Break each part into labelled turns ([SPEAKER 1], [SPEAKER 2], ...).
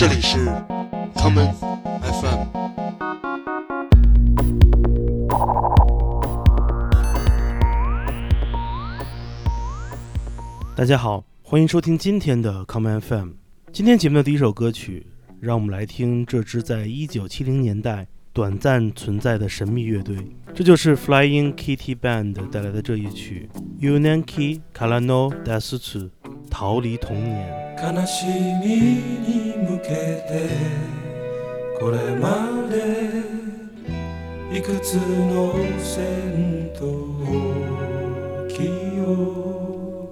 [SPEAKER 1] 这里是 common FM，
[SPEAKER 2] 大家好，欢迎收听今天的 common FM。今天节目的第一首歌曲，让我们来听这支在一九七零年代短暂存在的神秘乐队，这就是 Flying Kitty Band 带来的这一曲《U Naki n k a l a
[SPEAKER 3] n o Desu》——逃离童年。けてこれまでいくつの戦闘機を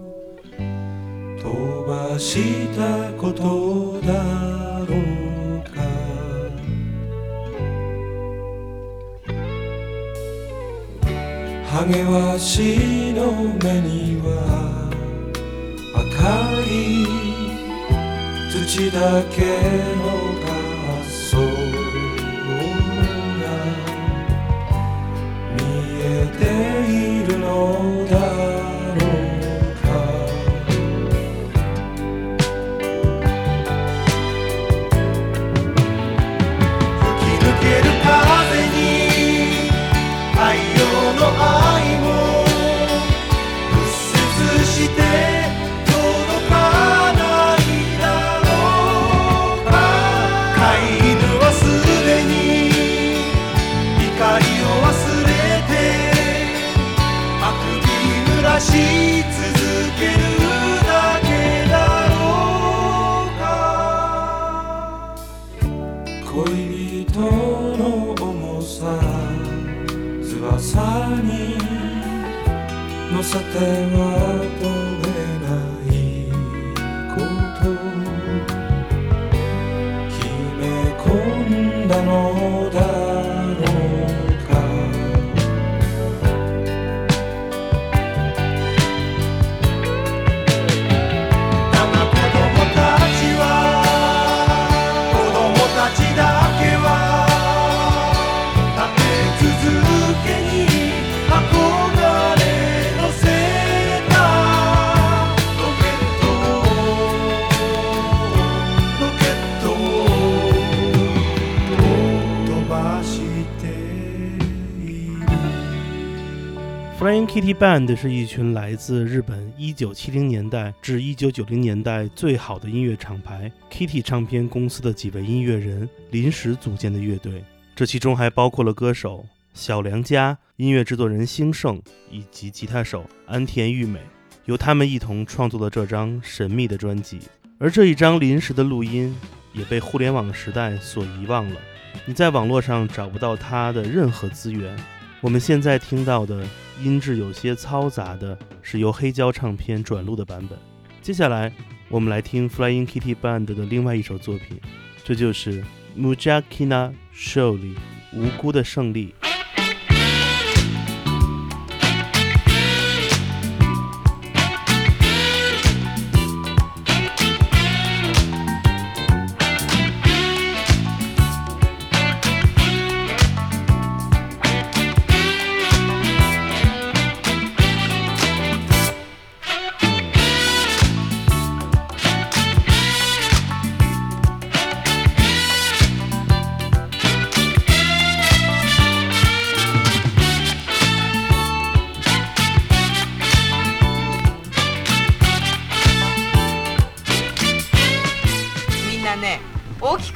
[SPEAKER 3] 飛ばしたことだろうかハゲワシの目には赤い口だけのがそうが見えているのださに乗せては飛べないこと決め込んだの
[SPEAKER 2] Kitty Band 是一群来自日本一九七零年代至一九九零年代最好的音乐厂牌 Kitty 唱片公司的几位音乐人临时组建的乐队，这其中还包括了歌手小良家、音乐制作人兴盛以及吉他手安田裕美，由他们一同创作了这张神秘的专辑。而这一张临时的录音也被互联网时代所遗忘了，你在网络上找不到它的任何资源。我们现在听到的音质有些嘈杂的，是由黑胶唱片转录的版本。接下来，我们来听 Flying Kitty Band 的另外一首作品，这就是 Mujakina Show 里《无辜的胜利》。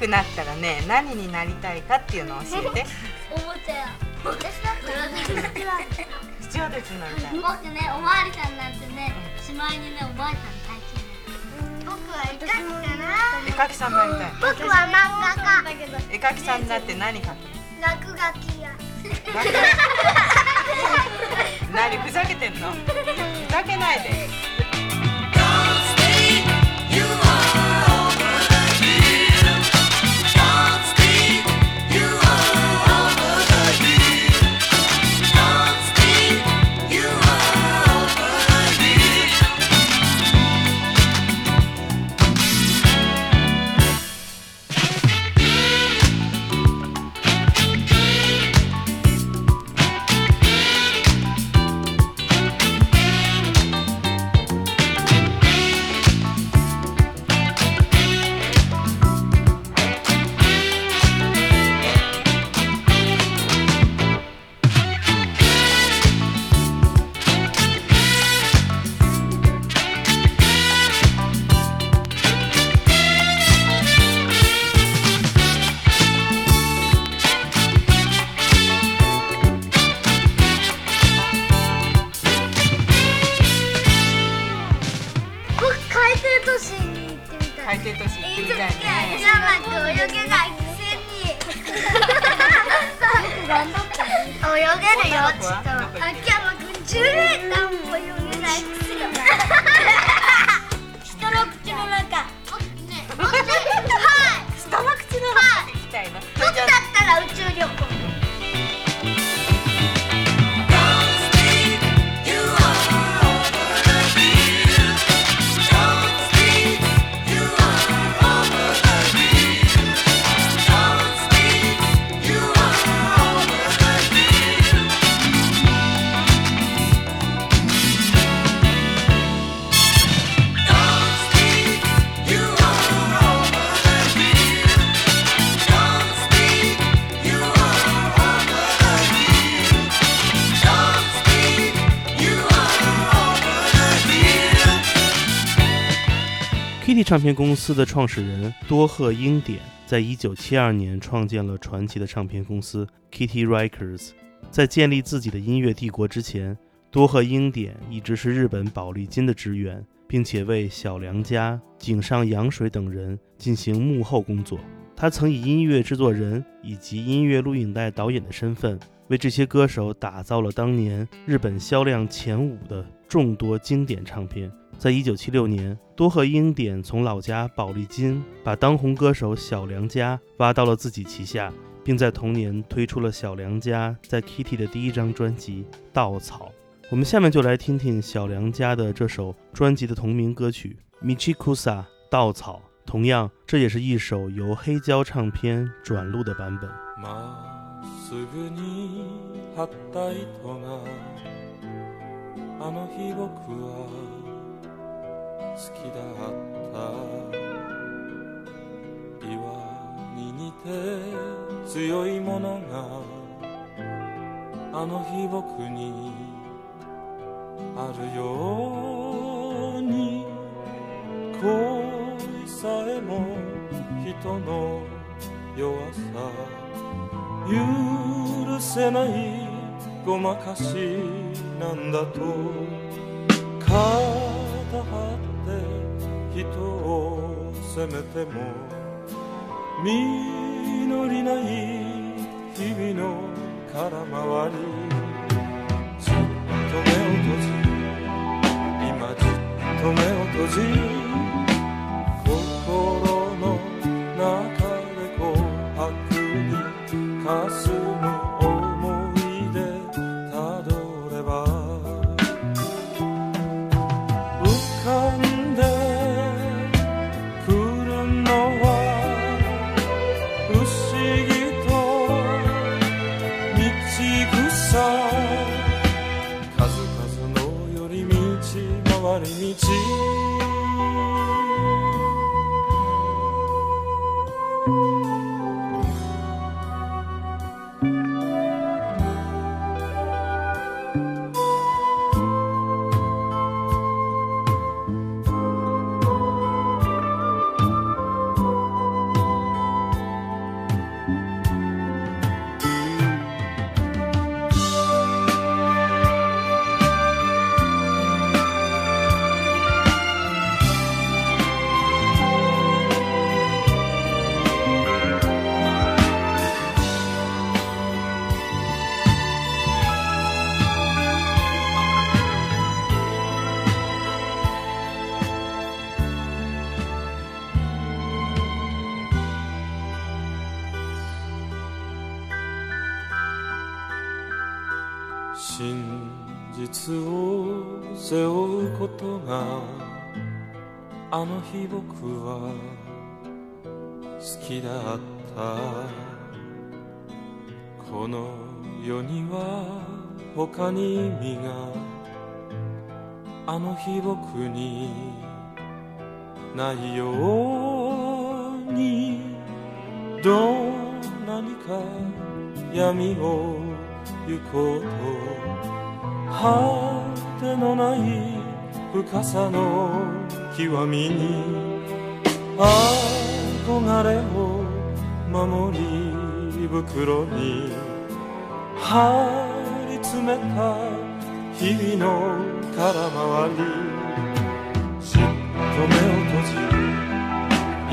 [SPEAKER 4] くなったらね何になりたいかっていうのを教えて
[SPEAKER 5] おもちゃや私だったら
[SPEAKER 4] 必要ですなんだ
[SPEAKER 5] 僕ねおまわりさんなんてねしまいにねおばあちゃん大嫌い僕は絵描きかな
[SPEAKER 4] 絵描きさんなりたい
[SPEAKER 5] 僕は漫画家
[SPEAKER 4] 絵描きさんだって何描く
[SPEAKER 5] 落書きや
[SPEAKER 4] 何ふざけてんのふざけないで
[SPEAKER 5] You
[SPEAKER 2] are 唱片公司的创始人多赫·英典，在一九七二年创建了传奇的唱片公司 Kitty Records。在建立自己的音乐帝国之前，多赫·英典一直是日本宝丽金的职员，并且为小良家、井上洋水等人进行幕后工作。他曾以音乐制作人以及音乐录影带导演的身份，为这些歌手打造了当年日本销量前五的众多经典唱片。在一九七六年，多贺英典从老家宝利金把当红歌手小良家挖到了自己旗下，并在同年推出了小良家在 Kitty 的第一张专辑《稻草》。我们下面就来听听小良家的这首专辑的同名歌曲《m i c h i k u s a 稻草》。同样，这也是一首由黑胶唱片转录的版本。
[SPEAKER 3] きだった岩に似て強いものがあの日僕にあるように恋さえも人の弱さ許せないごまかしなんだと責めても実りない日々の空回りずっと目を閉じ今ずっと目を閉じさ数々の寄り道回り道真実を背負うことがあの日僕は好きだったこの世には他に意味があの日僕にないようにどんなにか闇を行こうと果てのない深さの極みに憧れを守り袋に張り詰めた日々の空回りじっと目を閉じ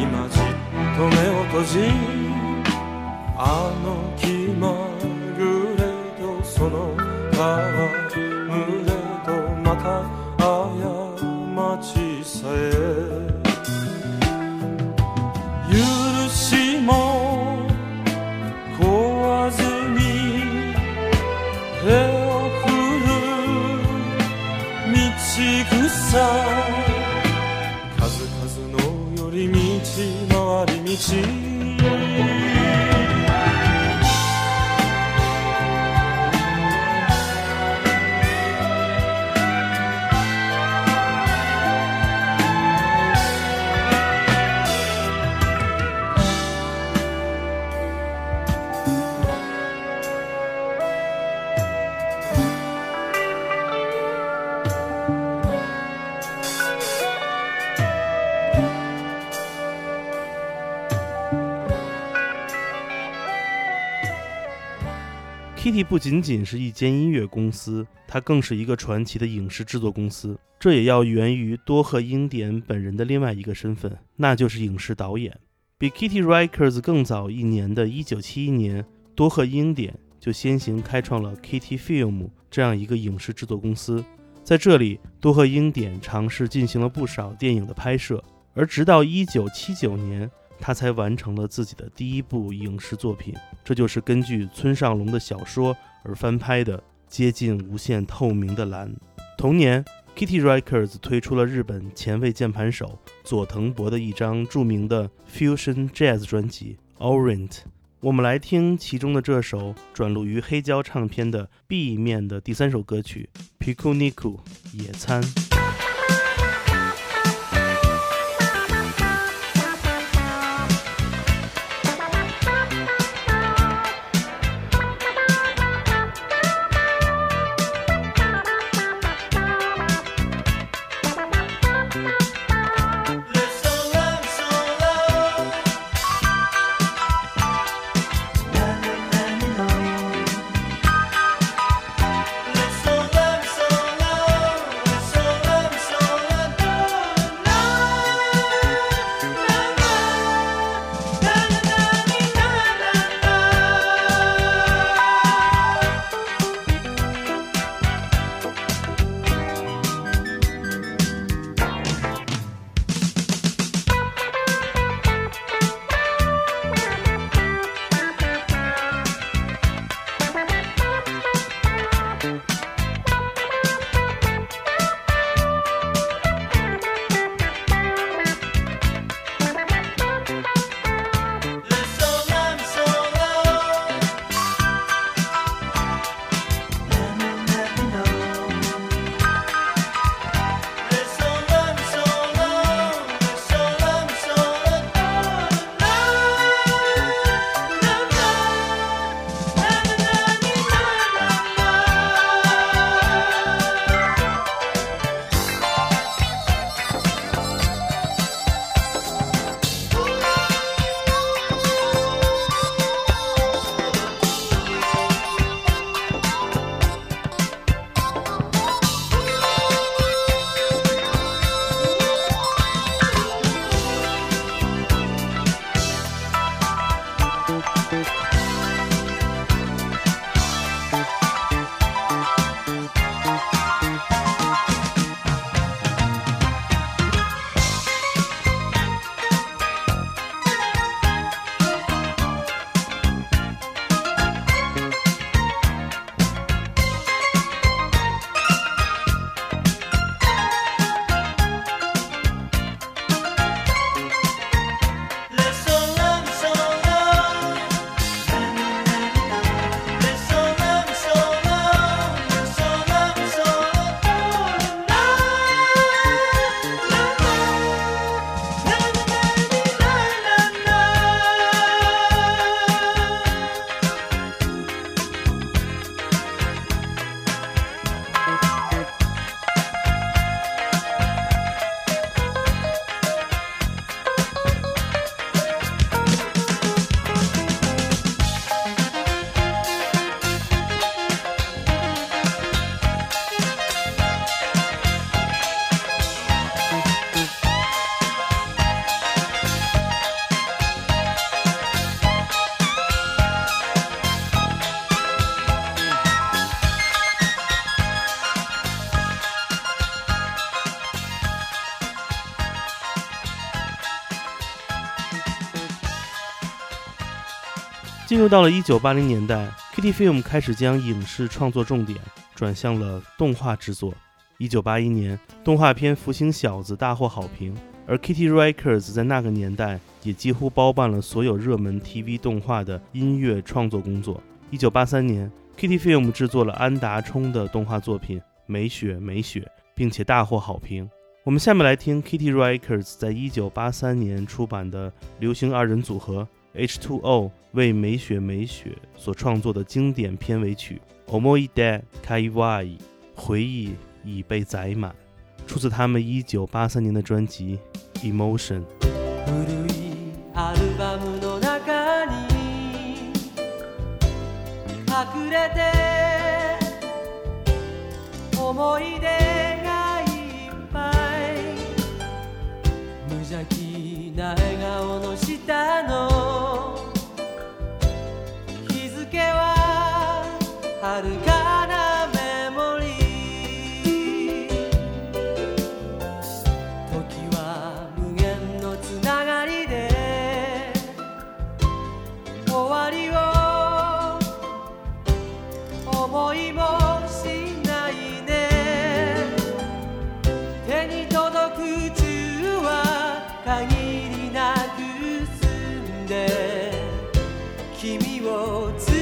[SPEAKER 3] 今じっと目を閉じあの気まぐれとその川過ちさえ許しも壊ずに手を振る道草数々の寄り道回り道
[SPEAKER 2] Kitty 不仅仅是一间音乐公司，它更是一个传奇的影视制作公司。这也要源于多赫英典本人的另外一个身份，那就是影视导演。比 Kitty r i k e r s 更早一年的一九七一年，多赫英典就先行开创了 Kitty Film 这样一个影视制作公司。在这里，多赫英典尝试进行了不少电影的拍摄，而直到一九七九年。他才完成了自己的第一部影视作品，这就是根据村上龙的小说而翻拍的《接近无限透明的蓝》。同年，Kitty Records 推出了日本前卫键盘手佐藤博的一张著名的 Fusion Jazz 专辑《Orange》。我们来听其中的这首转录于黑胶唱片的 B 面的第三首歌曲《Picuni Ku 野餐》。又到了1980年代，Kitty f i l m 开始将影视创作重点转向了动画制作。1981年，动画片《福星小子》大获好评，而 Kitty Records 在那个年代也几乎包办了所有热门 TV 动画的音乐创作工作。1983年，Kitty f i l m 制作了安达充的动画作品《美雪美雪》，并且大获好评。我们下面来听 Kitty Records 在一九八三年出版的流行二人组合。H2O 为美雪美雪所创作的经典片尾曲《Omo d a Kai w a i 回忆已被载满，出自他们1983年的专辑《Emotion》。
[SPEAKER 6] 君を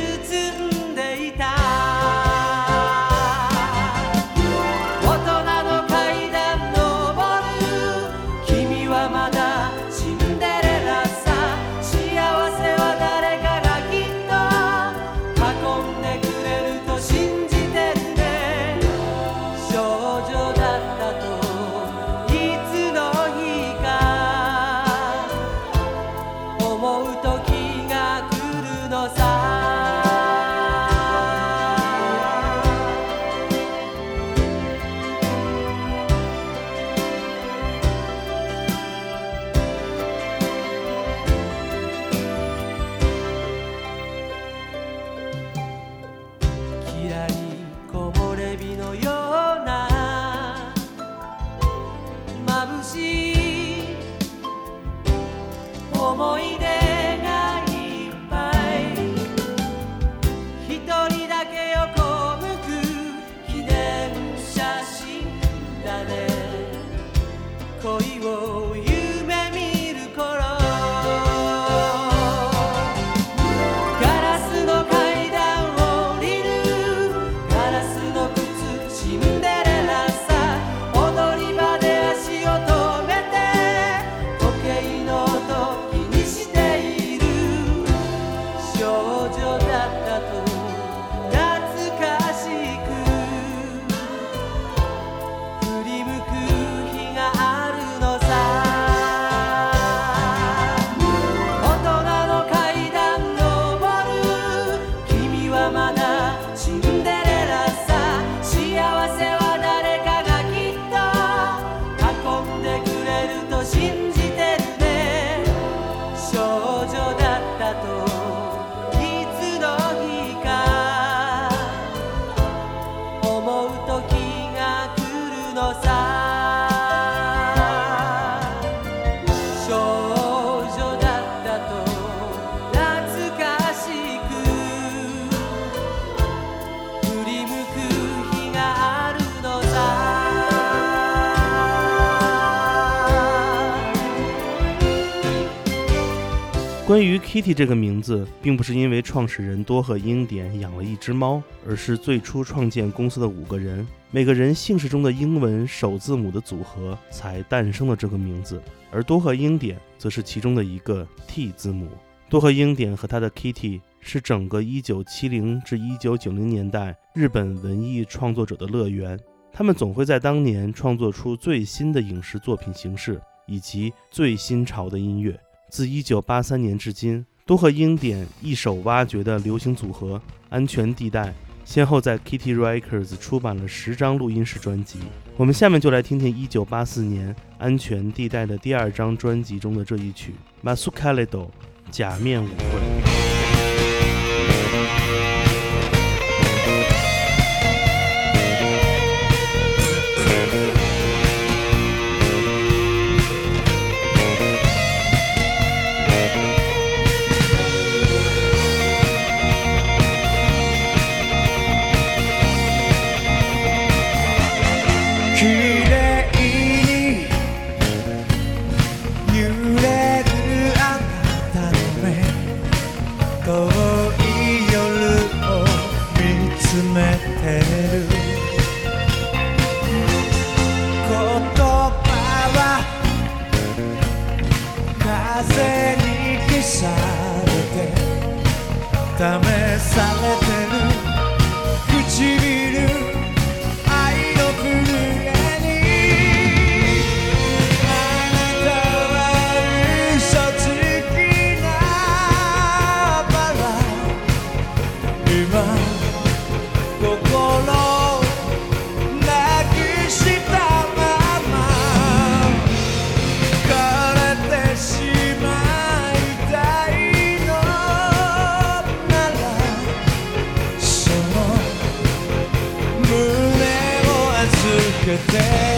[SPEAKER 2] 关于 Kitty 这个名字，并不是因为创始人多贺英典养了一只猫，而是最初创建公司的五个人，每个人姓氏中的英文首字母的组合才诞生了这个名字。而多贺英典则是其中的一个 T 字母。多贺英典和他的 Kitty 是整个1970至1990年代日本文艺创作者的乐园，他们总会在当年创作出最新的影视作品形式以及最新潮的音乐。自1983年至今，都和英典一手挖掘的流行组合安全地带，先后在 Kitty Records 出版了十张录音室专辑。我们下面就来听听1984年安全地带的第二张专辑中的这一曲《
[SPEAKER 3] Masu k a l i d o 假面舞会。言葉は風に消されて試されてる唇
[SPEAKER 2] day.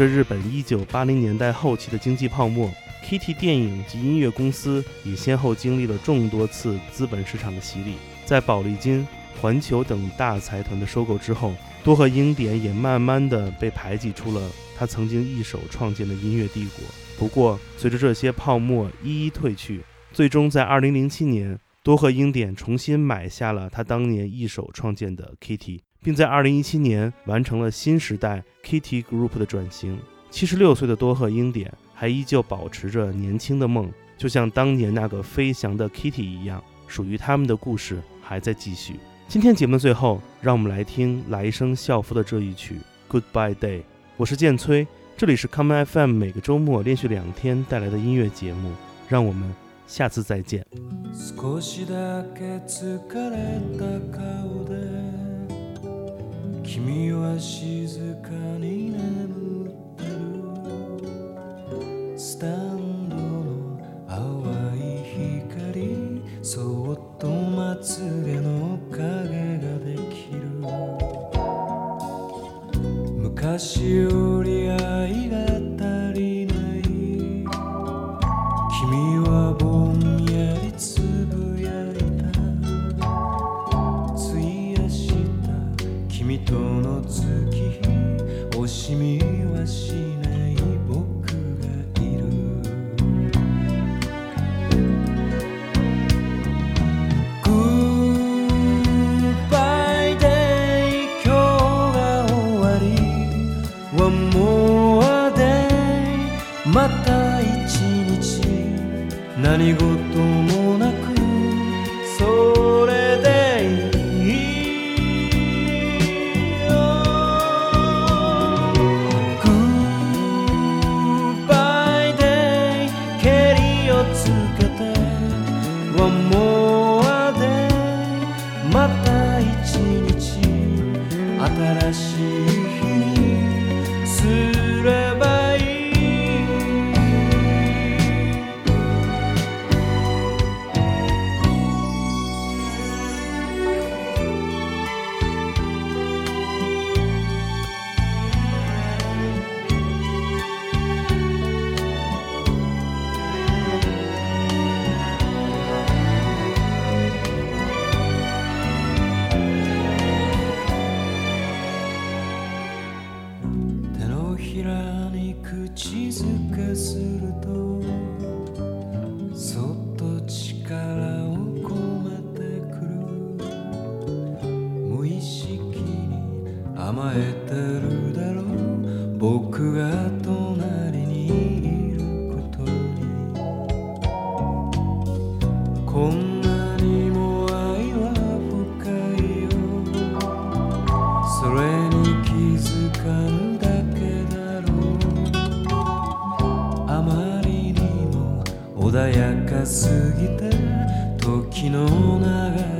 [SPEAKER 2] 这日本1980年代后期的经济泡沫，Kitty 电影及音乐公司也先后经历了众多次资本市场的洗礼。在宝丽金、环球等大财团的收购之后，多和英典也慢慢的被排挤出了他曾经一手创建的音乐帝国。不过，随着这些泡沫一一退去，最终在2007年，多和英典重新买下了他当年一手创建的 Kitty。并在二零一七年完成了新时代 Kitty Group 的转型。七十六岁的多赫英典还依旧保持着年轻的梦，就像当年那个飞翔的 Kitty 一样。属于他们的故事还在继续。今天节目的最后，让我们来听来生校服》的这一曲《Goodbye Day》。我是建崔，这里是 c o common FM。每个周末连续两天带来的音乐节目，让我们下次再见。
[SPEAKER 3] 君は静かに眠ってるスタンドの淡い光そっとまつげの影ができる昔より
[SPEAKER 6] に気づかだけだろうあまりにも穏やかすぎた時の流れ